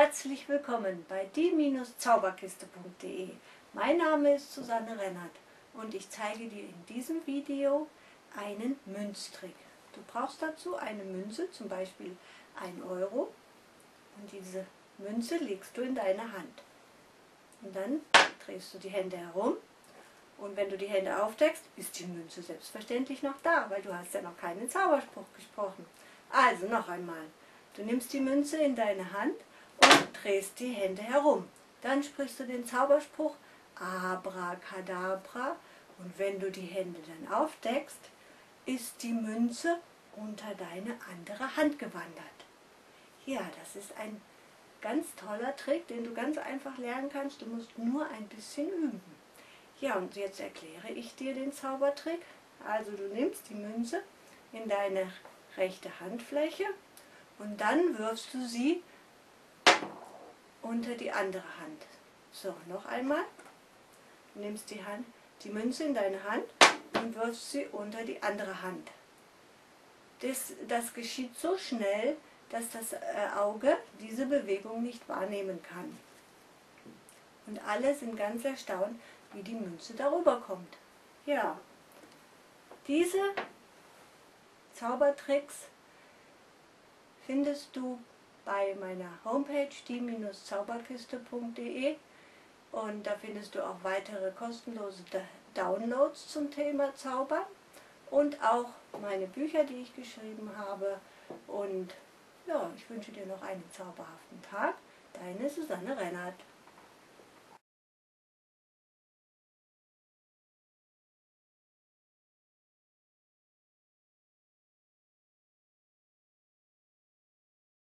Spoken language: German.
Herzlich willkommen bei die-zauberkiste.de. Mein Name ist Susanne Rennert und ich zeige dir in diesem Video einen Münztrick. Du brauchst dazu eine Münze, zum Beispiel 1 Euro und diese Münze legst du in deine Hand. Und dann drehst du die Hände herum und wenn du die Hände aufdeckst, ist die Münze selbstverständlich noch da, weil du hast ja noch keinen Zauberspruch gesprochen. Also noch einmal. Du nimmst die Münze in deine Hand drehst die Hände herum. Dann sprichst du den Zauberspruch Abracadabra und wenn du die Hände dann aufdeckst, ist die Münze unter deine andere Hand gewandert. Ja, das ist ein ganz toller Trick, den du ganz einfach lernen kannst. Du musst nur ein bisschen üben. Ja, und jetzt erkläre ich dir den Zaubertrick. Also du nimmst die Münze in deine rechte Handfläche und dann wirfst du sie unter die andere Hand. So, noch einmal. Du nimmst die, Hand, die Münze in deine Hand und wirfst sie unter die andere Hand. Das, das geschieht so schnell, dass das äh, Auge diese Bewegung nicht wahrnehmen kann. Und alle sind ganz erstaunt, wie die Münze darüber kommt. Ja, diese Zaubertricks findest du bei meiner Homepage die-zauberkiste.de und da findest du auch weitere kostenlose Downloads zum Thema Zaubern und auch meine Bücher, die ich geschrieben habe. Und ja, ich wünsche dir noch einen zauberhaften Tag. Deine Susanne Rennert.